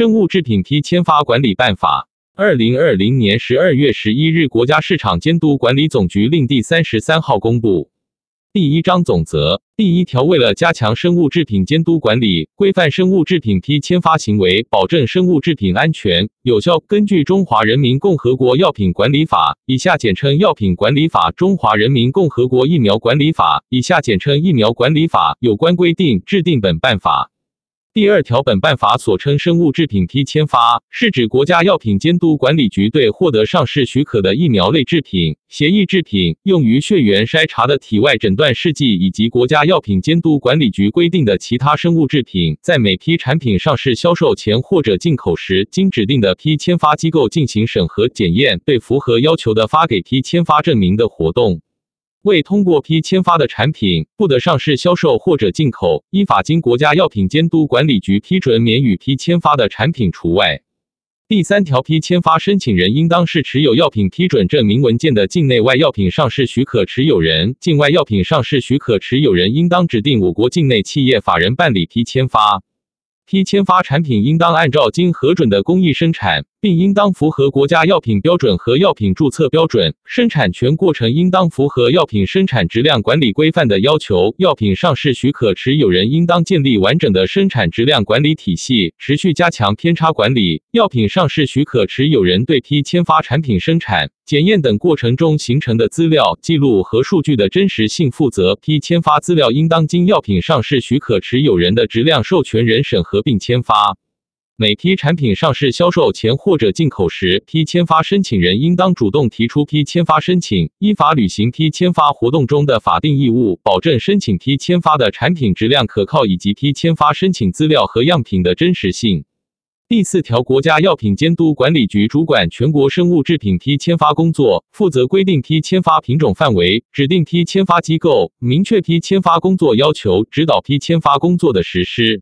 生物制品批签发管理办法》，二零二零年十二月十一日，国家市场监督管理总局令第三十三号公布。第一章总则第一条，为了加强生物制品监督管理，规范生物制品批签发行为，保证生物制品安全有效，根据《中华人民共和国药品管理法》（以下简称《药品管理法》）、《中华人民共和国疫苗管理法》（以下简称《疫苗管理法》）有关规定，制定本办法。第二条，本办法所称生物制品批签发，是指国家药品监督管理局对获得上市许可的疫苗类制品、协议制品、用于血源筛查的体外诊断试剂以及国家药品监督管理局规定的其他生物制品，在每批产品上市销售前或者进口时，经指定的批签发机构进行审核检验，对符合要求的发给批签发证明的活动。未通过批签发的产品，不得上市销售或者进口。依法经国家药品监督管理局批准免予批签发的产品除外。第三条，批签发申请人应当是持有药品批准证明文件的境内外药品上市许可持有人。境外药品上市许可持有人应当指定我国境内企业法人办理批签发。批签发产品应当按照经核准的工艺生产。并应当符合国家药品标准和药品注册标准，生产全过程应当符合药品生产质量管理规范的要求。药品上市许可持有人应当建立完整的生产质量管理体系，持续加强偏差管理。药品上市许可持有人对批签发产品生产、检验等过程中形成的资料记录和数据的真实性负责。批签发资料应当经药品上市许可持有人的质量授权人审核并签发。每批产品上市销售前或者进口时，批签发申请人应当主动提出批签发申请，依法履行批签发活动中的法定义务，保证申请批签发的产品质量可靠以及批签发申请资料和样品的真实性。第四条，国家药品监督管理局主管全国生物制品批签发工作，负责规定批签发品种范围，指定批签发机构，明确批签发工作要求，指导批签发工作的实施。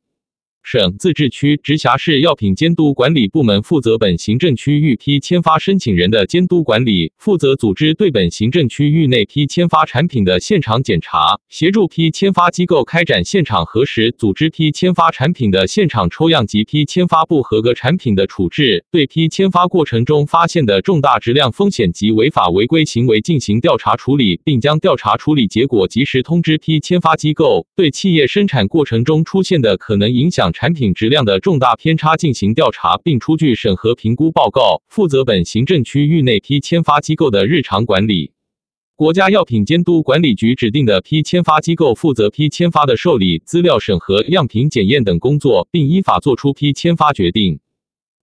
省、自治区、直辖市药品监督管理部门负责本行政区域批签发申请人的监督管理，负责组织对本行政区域内批签发产品的现场检查，协助批签发机构开展现场核实，组织批签发产品的现场抽样及批签发不合格产品的处置，对批签发过程中发现的重大质量风险及违法违规行为进行调查处理，并将调查处理结果及时通知批签发机构，对企业生产过程中出现的可能影响。产品质量的重大偏差进行调查，并出具审核评估报告，负责本行政区域内批签发机构的日常管理。国家药品监督管理局指定的批签发机构负责批签发的受理、资料审核、样品检验等工作，并依法作出批签发决定。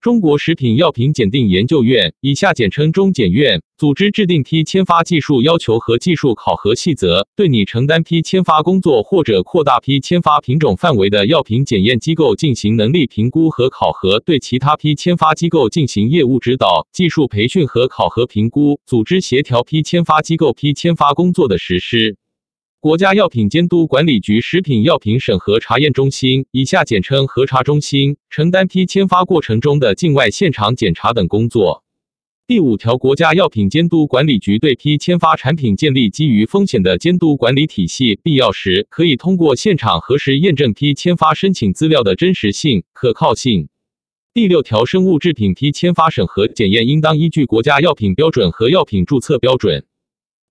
中国食品药品检定研究院（以下简称中检院）组织制定批签发技术要求和技术考核细则，对拟承担批签发工作或者扩大批签发品种范围的药品检验机构进行能力评估和考核；对其他批签发机构进行业务指导、技术培训和考核评估，组织协调批签发机构批签发工作的实施。国家药品监督管理局食品药品审核查验中心（以下简称核查中心）承担批签发过程中的境外现场检查等工作。第五条，国家药品监督管理局对批签发产品建立基于风险的监督管理体系，必要时可以通过现场核实验证批签发申请资料的真实性、可靠性。第六条，生物制品批签发审核检验应当依据国家药品标准和药品注册标准。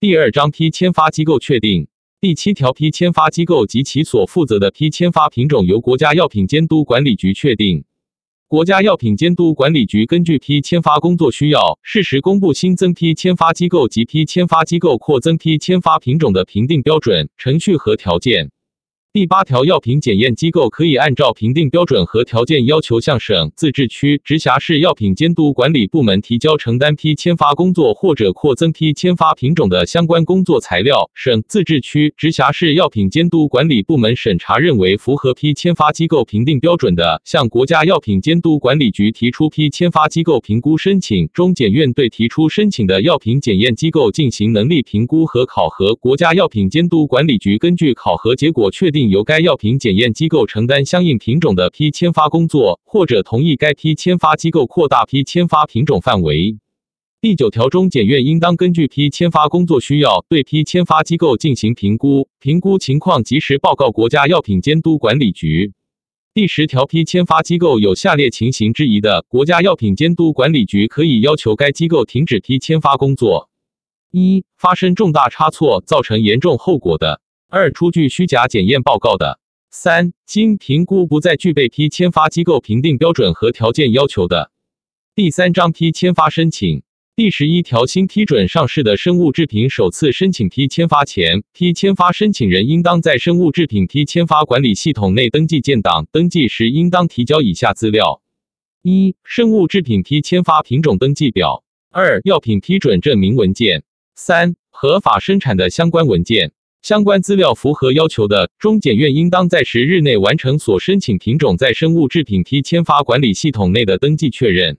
第二章，批签发机构确定。第七条，批签发机构及其所负责的批签发品种由国家药品监督管理局确定。国家药品监督管理局根据批签发工作需要，适时公布新增批签发机构及批签发机构扩增批签发品种的评定标准、程序和条件。第八条，药品检验机构可以按照评定标准和条件要求，向省、自治区、直辖市药品监督管理部门提交承担批签发工作或者扩增批签发品种的相关工作材料。省、自治区、直辖市药品监督管理部门审查认为符合批签发机构评定标准的，向国家药品监督管理局提出批签发机构评估申请。中检院对提出申请的药品检验机构进行能力评估和考核。国家药品监督管理局根据考核结果确定。由该药品检验机构承担相应品种的批签发工作，或者同意该批签发机构扩大批签发品种范围。第九条，中检院应当根据批签发工作需要，对批签发机构进行评估，评估情况及时报告国家药品监督管理局。第十条，批签发机构有下列情形之一的，国家药品监督管理局可以要求该机构停止批签发工作：一、发生重大差错造成严重后果的；二、出具虚假检验报告的；三、经评估不再具备批签发机构评定标准和条件要求的。第三章批签发申请。第十一条，新批准上市的生物制品首次申请批签发前，批签发申请人应当在生物制品批签发管理系统内登记建档。登记时应当提交以下资料：一、生物制品批签发品种登记表；二、药品批准证明文件；三、合法生产的相关文件。相关资料符合要求的，中检院应当在十日内完成所申请品种在生物制品批签发管理系统内的登记确认。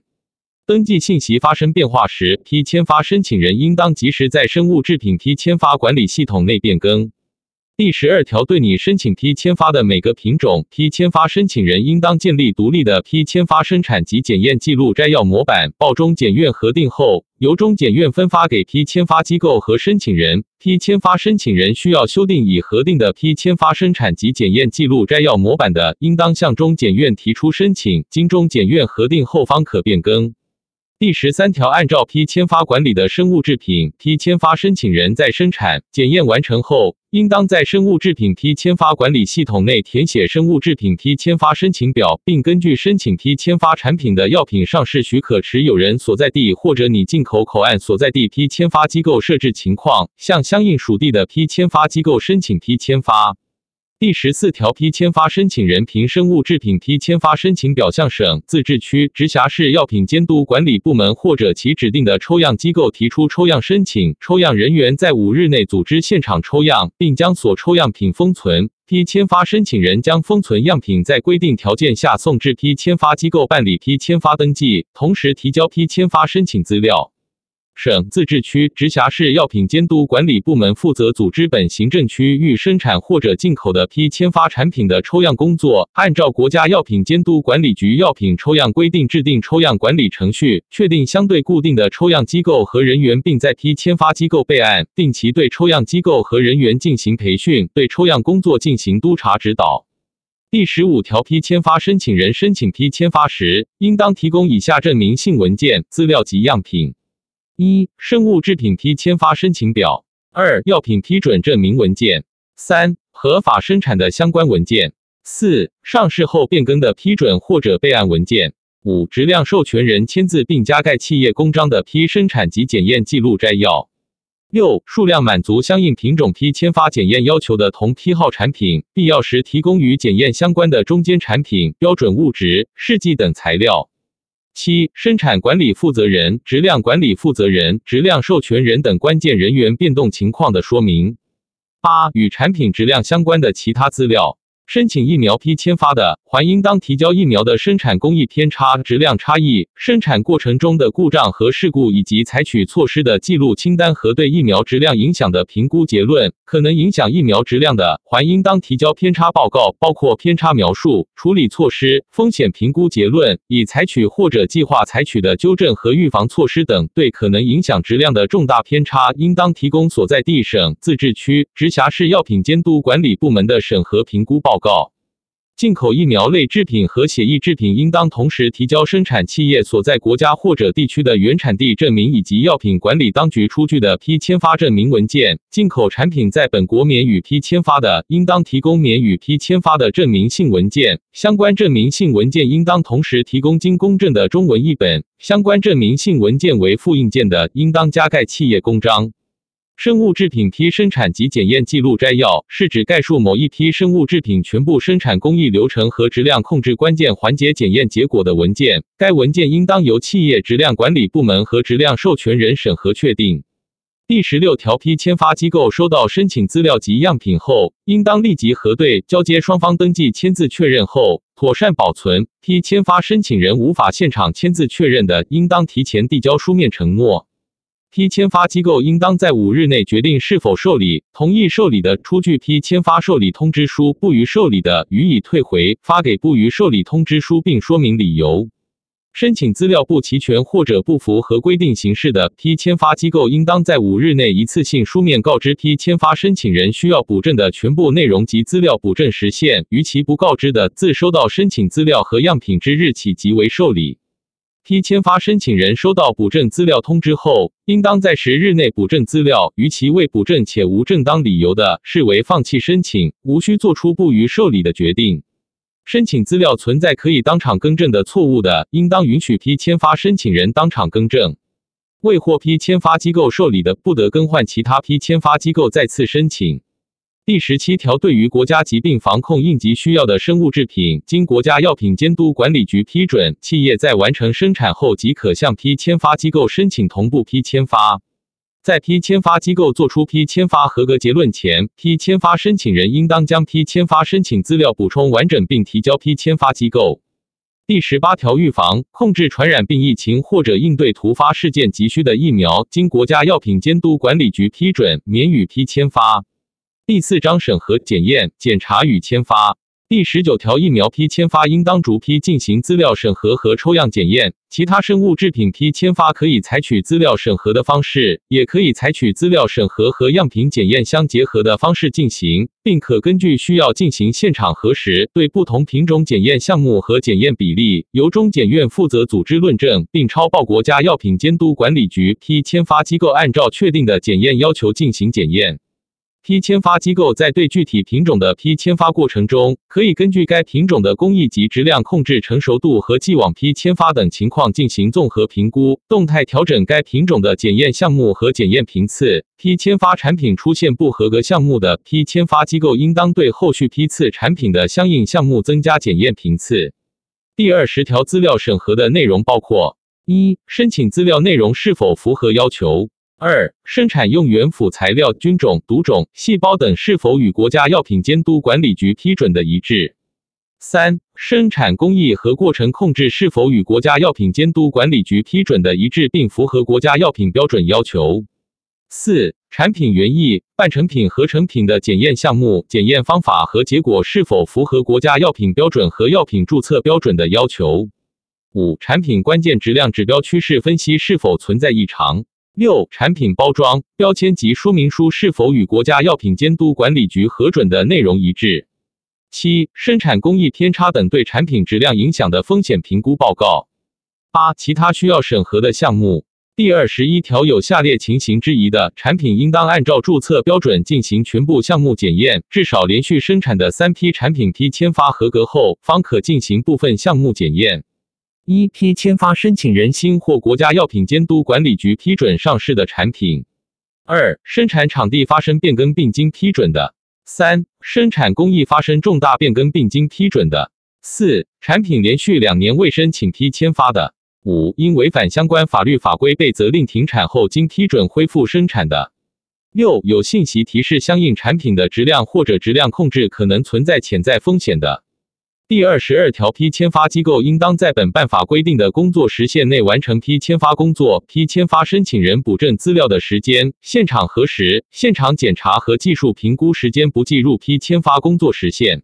登记信息发生变化时，批签发申请人应当及时在生物制品批签发管理系统内变更。第十二条，对你申请批签发的每个品种，批签发申请人应当建立独立的批签发生产及检验记录摘要模板，报中检院核定后，由中检院分发给批签发机构和申请人。批签发申请人需要修订已核定的批签发生产及检验记录摘要模板的，应当向中检院提出申请，经中检院核定后方可变更。第十三条，按照批签发管理的生物制品，批签发申请人在生产检验完成后，应当在生物制品批签发管理系统内填写生物制品批签发申请表，并根据申请批签发产品的药品上市许可持有人所在地或者拟进口口岸所在地批签发机构设置情况，向相应属地的批签发机构申请批签发。第十四条，批签发申请人凭生物制品批签发申请表向省、自治区、直辖市药品监督管理部门或者其指定的抽样机构提出抽样申请，抽样人员在五日内组织现场抽样，并将所抽样品封存。批签发申请人将封存样品在规定条件下送至批签发机构办理批签发登记，同时提交批签发申请资料。省、自治区、直辖市药品监督管理部门负责组织本行政区域生产或者进口的批签发产品的抽样工作，按照国家药品监督管理局药品抽样规定制定抽样管理程序，确定相对固定的抽样机构和人员，并在批签发机构备案，定期对抽样机构和人员进行培训，对抽样工作进行督查指导。第十五条，批签发申请人申请批签发时，应当提供以下证明性文件、资料及样品。一、生物制品批签发申请表；二、药品批准证明文件；三、合法生产的相关文件；四、上市后变更的批准或者备案文件；五、质量授权人签字并加盖企业公章的批生产及检验记录摘要；六、数量满足相应品种批签发检验要求的同批号产品，必要时提供与检验相关的中间产品、标准物质、试剂等材料。七、生产管理负责人、质量管理负责人、质量授权人等关键人员变动情况的说明。八、与产品质量相关的其他资料。申请疫苗批签发的，还应当提交疫苗的生产工艺偏差、质量差异、生产过程中的故障和事故以及采取措施的记录清单和对疫苗质量影响的评估结论。可能影响疫苗质量的，还应当提交偏差报告，包括偏差描述、处理措施、风险评估结论，已采取或者计划采取的纠正和预防措施等。对可能影响质量的重大偏差，应当提供所在地省、自治区、直辖市药品监督管理部门的审核评估报。报告：进口疫苗类制品和血液制品应当同时提交生产企业所在国家或者地区的原产地证明以及药品管理当局出具的批签发证明文件。进口产品在本国免予批签发的，应当提供免予批签发的证明性文件。相关证明性文件应当同时提供经公证的中文译本。相关证明性文件为复印件的，应当加盖企业公章。生物制品批生产及检验记录摘要是指概述某一批生物制品全部生产工艺流程和质量控制关键环节检验结果的文件。该文件应当由企业质量管理部门和质量授权人审核确定。第十六条，批签发机构收到申请资料及样品后，应当立即核对，交接双方登记签字确认后，妥善保存。批签发申请人无法现场签字确认的，应当提前递交书面承诺。批签发机构应当在五日内决定是否受理，同意受理的，出具批签发受理通知书；不予受理的，予以退回，发给不予受理通知书，并说明理由。申请资料不齐全或者不符合规定形式的批签发机构，应当在五日内一次性书面告知批签发申请人需要补正的全部内容及资料补正时限。逾期不告知的，自收到申请资料和样品之日起即为受理。批签发申请人收到补正资料通知后，应当在十日内补正资料。逾期未补正且无正当理由的，视为放弃申请，无需作出不予受理的决定。申请资料存在可以当场更正的错误的，应当允许批签发申请人当场更正；未获批签发机构受理的，不得更换其他批签发机构再次申请。第十七条，对于国家疾病防控应急需要的生物制品，经国家药品监督管理局批准，企业在完成生产后即可向批签发机构申请同步批签发。在批签发机构作出批签发合格结论前，批签发申请人应当将批签发申请资料补充完整，并提交批签发机构。第十八条，预防、控制传染病疫情或者应对突发事件急需的疫苗，经国家药品监督管理局批准，免予批签发。第四章审核、检验、检查与签发。第十九条，疫苗批签发应当逐批进行资料审核和抽样检验；其他生物制品批签发可以采取资料审核的方式，也可以采取资料审核和样品检验相结合的方式进行，并可根据需要进行现场核实。对不同品种检验项目和检验比例，由中检院负责组织论证，并超报国家药品监督管理局批签发机构按照确定的检验要求进行检验。批签发机构在对具体品种的批签发过程中，可以根据该品种的工艺及质量控制成熟度和既往批签发等情况进行综合评估，动态调整该品种的检验项目和检验频次。批签发产品出现不合格项目的，批签发机构应当对后续批次产品的相应项目增加检验频次。第二十条，资料审核的内容包括：一、申请资料内容是否符合要求。二、生产用原辅材料菌种、毒种、细胞等是否与国家药品监督管理局批准的一致？三、生产工艺和过程控制是否与国家药品监督管理局批准的一致，并符合国家药品标准要求？四、产品原液、半成品、合成品的检验项目、检验方法和结果是否符合国家药品标准和药品注册标准的要求？五、产品关键质量指标趋势分析是否存在异常？六、产品包装、标签及说明书是否与国家药品监督管理局核准的内容一致？七、生产工艺偏差等对产品质量影响的风险评估报告。八、其他需要审核的项目。第二十一条，有下列情形之一的产品，应当按照注册标准进行全部项目检验，至少连续生产的三批产品批签发合格后，方可进行部分项目检验。一批签发申请人新或国家药品监督管理局批准上市的产品；二、生产场地发生变更并经批准的；三、生产工艺发生重大变更并经批准的；四、产品连续两年未申请批签发的；五、因违反相关法律法规被责令停产后经批准恢复生产的；六、有信息提示相应产品的质量或者质量控制可能存在潜在风险的。第二十二条，批签发机构应当在本办法规定的工作时限内完成批签发工作。批签发申请人补正资料的时间、现场核实、现场检查和技术评估时间不计入批签发工作时限。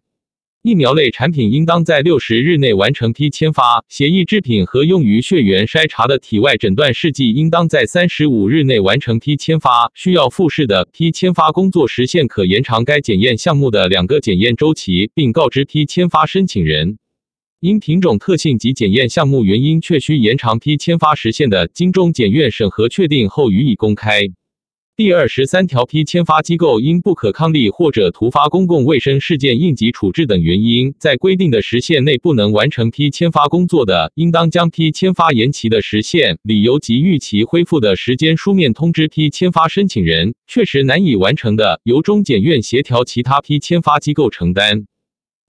疫苗类产品应当在六十日内完成批签发，血液制品和用于血源筛查的体外诊断试剂应当在三十五日内完成批签发。需要复试的批签发工作时限可延长该检验项目的两个检验周期，并告知批签发申请人。因品种特性及检验项目原因确需延长批签发时限的，经中检院审核确定后予以公开。第二十三条，批签发机构因不可抗力或者突发公共卫生事件应急处置等原因，在规定的时限内不能完成批签发工作的，应当将批签发延期的时限、理由及预期恢复的时间书面通知批签发申请人。确实难以完成的，由中检院协调其他批签发机构承担。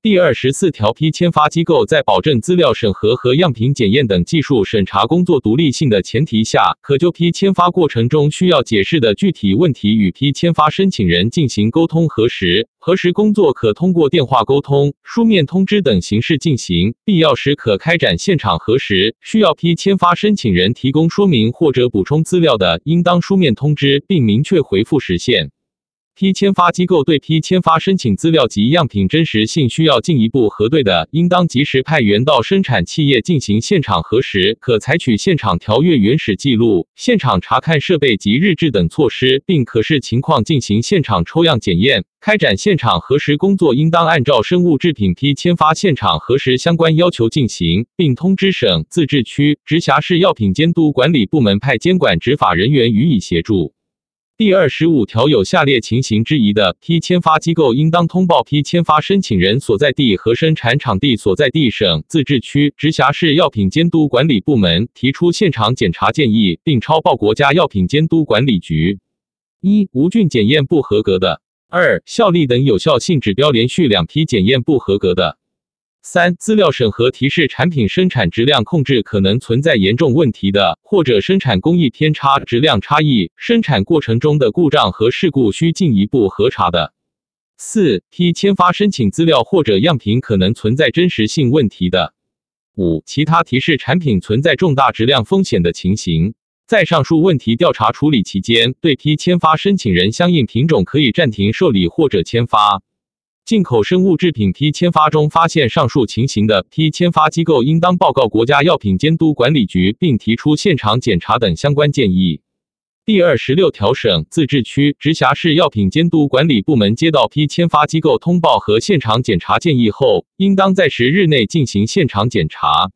第二十四条，批签发机构在保证资料审核和样品检验等技术审查工作独立性的前提下，可就批签发过程中需要解释的具体问题与批签发申请人进行沟通核实。核实工作可通过电话沟通、书面通知等形式进行，必要时可开展现场核实。需要批签发申请人提供说明或者补充资料的，应当书面通知并明确回复时限。批签发机构对批签发申请资料及样品真实性需要进一步核对的，应当及时派员到生产企业进行现场核实，可采取现场调阅原始记录、现场查看设备及日志等措施，并可视情况进行现场抽样检验。开展现场核实工作，应当按照生物制品批签发现场核实相关要求进行，并通知省、自治区、直辖市药品监督管理部门派监管执法人员予以协助。第二十五条，有下列情形之一的，批签发机构应当通报批签发申请人所在地和生产场地所在地省、自治区、直辖市药品监督管理部门，提出现场检查建议，并抄报国家药品监督管理局。一、无菌检验不合格的；二、效力等有效性指标连续两批检验不合格的。三、资料审核提示产品生产质量控制可能存在严重问题的，或者生产工艺偏差、质量差异、生产过程中的故障和事故需进一步核查的。四、批签发申请资料或者样品可能存在真实性问题的。五、其他提示产品存在重大质量风险的情形，在上述问题调查处理期间，对批签发申请人相应品种可以暂停受理或者签发。进口生物制品批签发中发现上述情形的，批签发机构应当报告国家药品监督管理局，并提出现场检查等相关建议。第二十六条，省、自治区、直辖市药品监督管理部门接到批签发机构通报和现场检查建议后，应当在十日内进行现场检查。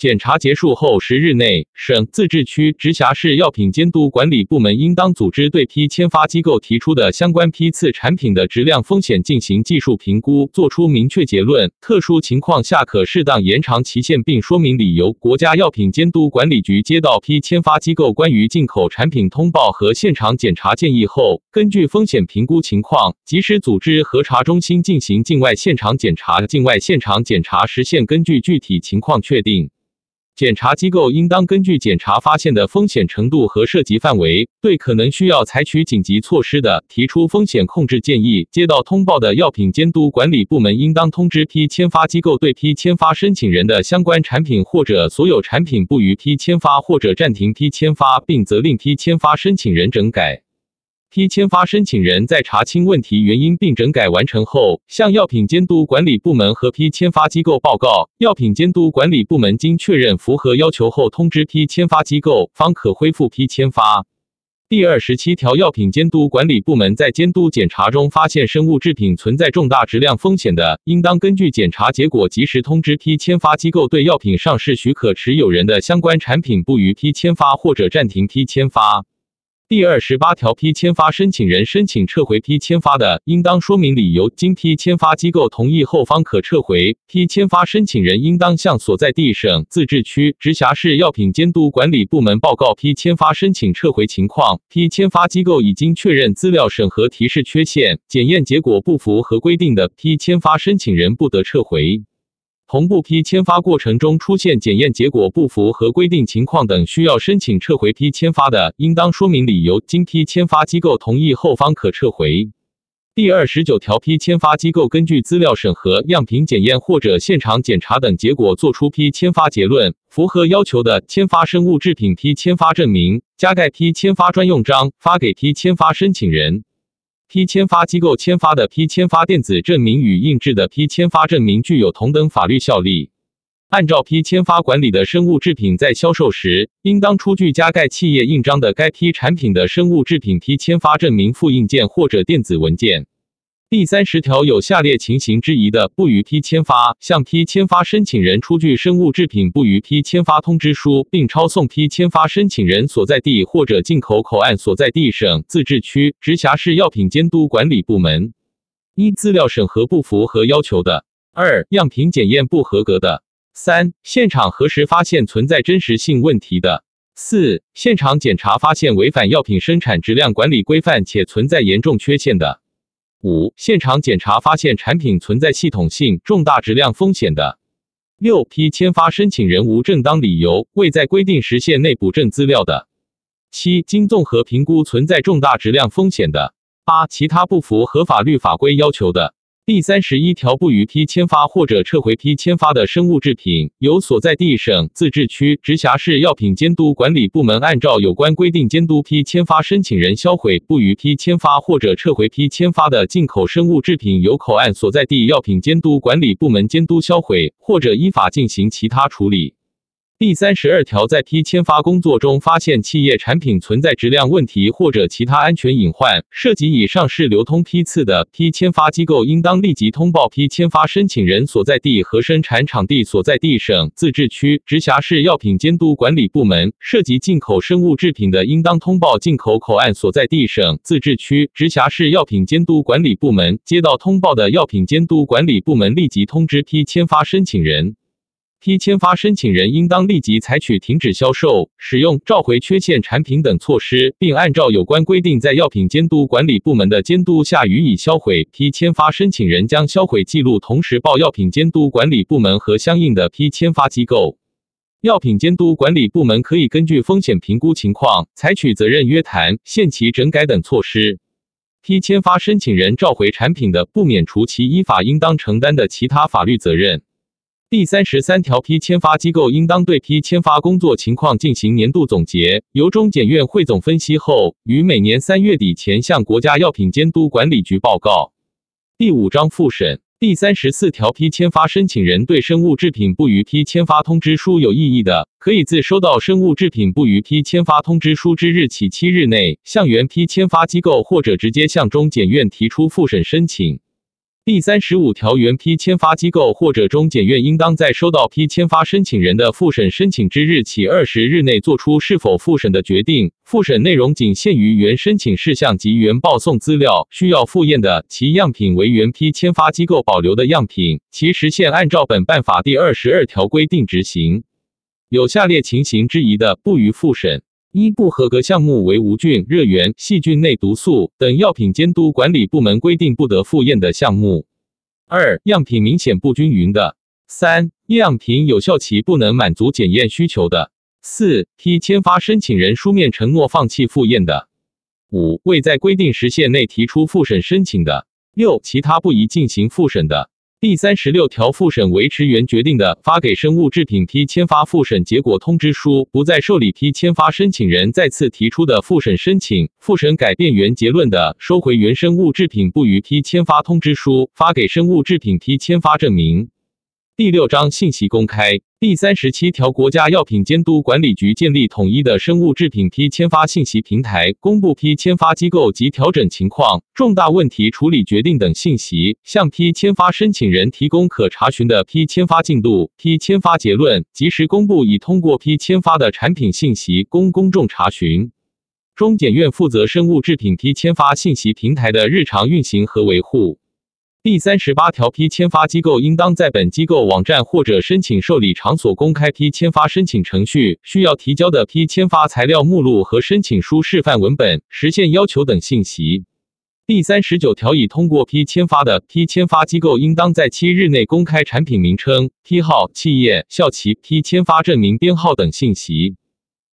检查结束后十日内，省、自治区、直辖市药品监督管理部门应当组织对批签发机构提出的相关批次产品的质量风险进行技术评估，作出明确结论。特殊情况下，可适当延长期限，并说明理由。国家药品监督管理局接到批签发机构关于进口产品通报和现场检查建议后，根据风险评估情况，及时组织核查中心进行境外现场检查。境外现场检查时限根据具体情况确定。检查机构应当根据检查发现的风险程度和涉及范围，对可能需要采取紧急措施的，提出风险控制建议。接到通报的药品监督管理部门应当通知批签发机构，对批签发申请人的相关产品或者所有产品不予批签发或者暂停批签发，并责令批签发申请人整改。批签发申请人在查清问题原因并整改完成后，向药品监督管理部门和批签发机构报告。药品监督管理部门经确认符合要求后，通知批签发机构，方可恢复批签发。第二十七条，药品监督管理部门在监督检查中发现生物制品存在重大质量风险的，应当根据检查结果及时通知批签发机构，对药品上市许可持有人的相关产品不予批签发或者暂停批签发。第二十八条，批签发申请人申请撤回批签发的，应当说明理由，经批签发机构同意后方可撤回。批签发申请人应当向所在地省、自治区、直辖市药品监督管理部门报告批签发申请撤回情况。批签发机构已经确认资料审核提示缺陷、检验结果不符合规定的，批签发申请人不得撤回。同步批签发过程中出现检验结果不符合规定情况等，需要申请撤回批签发的，应当说明理由，经批签发机构同意后方可撤回。第二十九条，批签发机构根据资料审核、样品检验或者现场检查等结果作出批签发结论，符合要求的，签发生物制品批签发证明，加盖批签发专用章，发给批签发申请人。批签发机构签发的批签发电子证明与印制的批签发证明具有同等法律效力。按照批签发管理的生物制品在销售时，应当出具加盖企业印章的该批产品的生物制品批签发证明复印件或者电子文件。第三十条，有下列情形之一的，不予批签发：向批签发申请人出具生物制品不予批签发通知书，并抄送批签发申请人所在地或者进口口岸所在地省、自治区、直辖市药品监督管理部门。一、资料审核不符合要求的；二、样品检验不合格的；三、现场核实发现存在真实性问题的；四、现场检查发现违反药品生产质量管理规范且存在严重缺陷的。五、现场检查发现产品存在系统性重大质量风险的；六、批签发申请人无正当理由未在规定时限内补正资料的；七、经综合评估存在重大质量风险的；八、其他不符合法律法规要求的。第三十一条，不予批签发或者撤回批签发的生物制品，由所在地省、自治区、直辖市药品监督管理部门按照有关规定监督批签发申请人销毁；不予批签发或者撤回批签发的进口生物制品，由口岸所在地药品监督管理部门监督销毁，或者依法进行其他处理。第三十二条，在批签发工作中发现企业产品存在质量问题或者其他安全隐患，涉及以上市流通批次的，批签发机构应当立即通报批签发申请人所在地和生产场地所在地省、自治区、直辖市药品监督管理部门；涉及进口生物制品的，应当通报进口口岸所在地省、自治区、直辖市药品监督管理部门。接到通报的药品监督管理部门立即通知批签发申请人。批签发申请人应当立即采取停止销售、使用、召回缺陷产品等措施，并按照有关规定，在药品监督管理部门的监督下予以销毁。批签发申请人将销毁记录，同时报药品监督管理部门和相应的批签发机构。药品监督管理部门可以根据风险评估情况，采取责任约谈、限期整改等措施。批签发申请人召回产品的，不免除其依法应当承担的其他法律责任。第三十三条，批签发机构应当对批签发工作情况进行年度总结，由中检院汇总分析后，于每年三月底前向国家药品监督管理局报告。第五章复审。第三十四条，批签发申请人对生物制品不予批签发通知书有异议的，可以自收到生物制品不予批签发通知书之日起七日内，向原批签发机构或者直接向中检院提出复审申请。第三十五条，原批签发机构或者中检院应当在收到批签发申请人的复审申请之日起二十日内作出是否复审的决定。复审内容仅限于原申请事项及原报送资料需要复验的，其样品为原批签发机构保留的样品，其实现按照本办法第二十二条规定执行。有下列情形之一的，不予复审。一不合格项目为无菌、热源、细菌内毒素等药品监督管理部门规定不得复验的项目；二样品明显不均匀的；三样品有效期不能满足检验需求的；四批签发申请人书面承诺放弃复验的；五未在规定时限内提出复审申请的；六其他不宜进行复审的。第三十六条，复审维持原决定的，发给生物制品批签发复审结果通知书，不再受理批签发申请人再次提出的复审申请。复审改变原结论的，收回原生物制品不予批签发通知书，发给生物制品批签发证明。第六章信息公开。第三十七条，国家药品监督管理局建立统一的生物制品批签发信息平台，公布批签发机构及调整情况、重大问题处理决定等信息，向批签发申请人提供可查询的批签发进度、批签发结论，及时公布已通过批签发的产品信息，供公众查询。中检院负责生物制品批签发信息平台的日常运行和维护。第三十八条，批签发机构应当在本机构网站或者申请受理场所公开批签发申请程序需要提交的批签发材料目录和申请书示范文本、实现要求等信息。第三十九条，已通过批签发的批签发机构应当在七日内公开产品名称、批号、企业、效期、批签发证明编号等信息。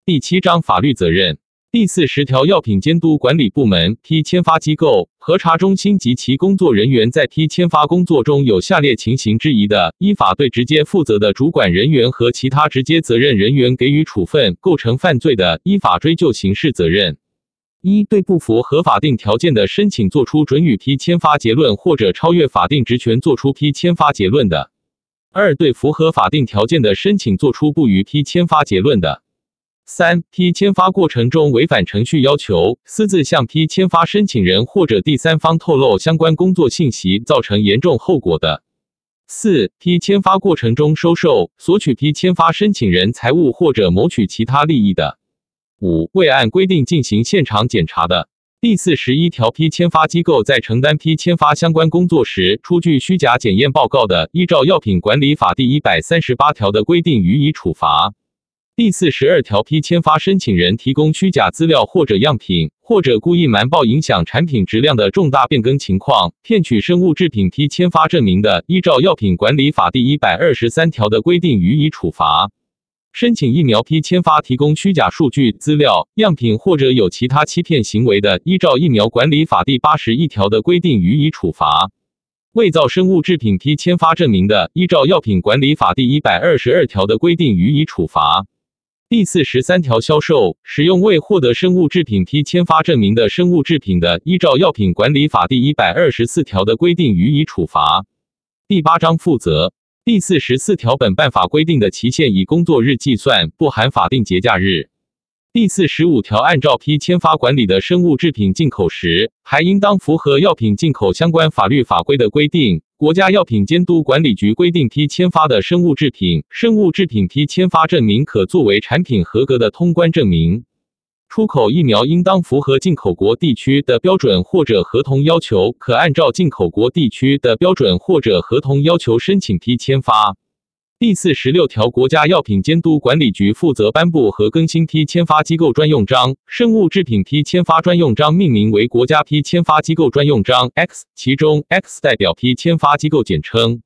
第七章法律责任。第四十条，药品监督管理部门、批签发机构、核查中心及其工作人员在批签发工作中有下列情形之一的，依法对直接负责的主管人员和其他直接责任人员给予处分，构成犯罪的，依法追究刑事责任。一对不符合法定条件的申请作出准予批签发结论或者超越法定职权作出批签发结论的；二对符合法定条件的申请作出不予批签发结论的。三批签发过程中违反程序要求，私自向批签发申请人或者第三方透露相关工作信息，造成严重后果的；四批签发过程中收受、索取批签发申请人财物或者谋取其他利益的；五未按规定进行现场检查的。第四十一条，批签发机构在承担批签发相关工作时出具虚假检验报告的，依照药品管理法第一百三十八条的规定予以处罚。第四十二条，批签发申请人提供虚假资料或者样品，或者故意瞒报影响产品质量的重大变更情况，骗取生物制品批签发证明的，依照药品管理法第一百二十三条的规定予以处罚。申请疫苗批签发提供虚假数据、资料、样品或者有其他欺骗行为的，依照疫苗管理法第八十一条的规定予以处罚。伪造生物制品批签发证明的，依照药品管理法第一百二十二条的规定予以处罚。第四十三条，销售、使用未获得生物制品批签发证明的生物制品的，依照药品管理法第一百二十四条的规定予以处罚。第八章负责。第四十四条，本办法规定的期限以工作日计算，不含法定节假日。第四十五条，按照批签发管理的生物制品进口时，还应当符合药品进口相关法律法规的规定。国家药品监督管理局规定，批签发的生物制品，生物制品批签发证明可作为产品合格的通关证明。出口疫苗应当符合进口国地区的标准或者合同要求，可按照进口国地区的标准或者合同要求申请批签发。第四十六条，国家药品监督管理局负责颁布和更新批签发机构专用章。生物制品批签发专用章命名为国家批签发机构专用章 X，其中 X 代表批签发机构简称。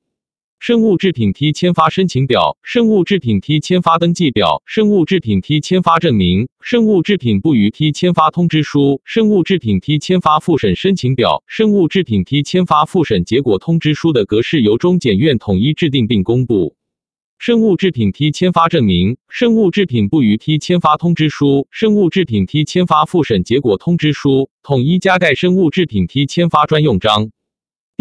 生物制品批签发申请表、生物制品批签发登记表、生物制品批签发证明、生物制品不予批签发通知书、生物制品批签发复审申请表、生物制品批签发复审结果通知书的格式由中检院统一制定并公布。生物制品批签发证明、生物制品不予批签发通知书、生物制品批签发复审结果通知书，统一加盖生物制品批签发专用章。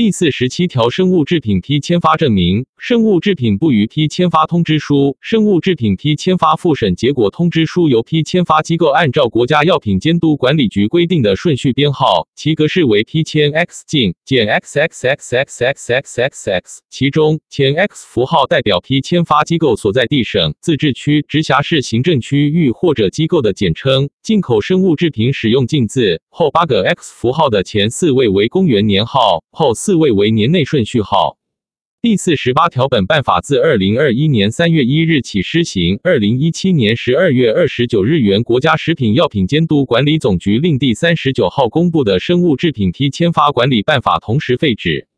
第四十七条，生物制品批签发证明、生物制品不予批签发通知书、生物制品批签发复审结果通知书，由批签发机构按照国家药品监督管理局规定的顺序编号，其格式为批签 X 进减 XXXXXXXX，其中前 X 符号代表批签发机构所在地省、自治区、直辖市行政区域或者机构的简称。进口生物制品使用禁字后八个 X 符号的前四位为公元年号，后四。四位为年内顺序号。第四十八条，本办法自二零二一年三月一日起施行。二零一七年十二月二十九日，原国家食品药品监督管理总局令第三十九号公布的《生物制品批签发管理办法》同时废止。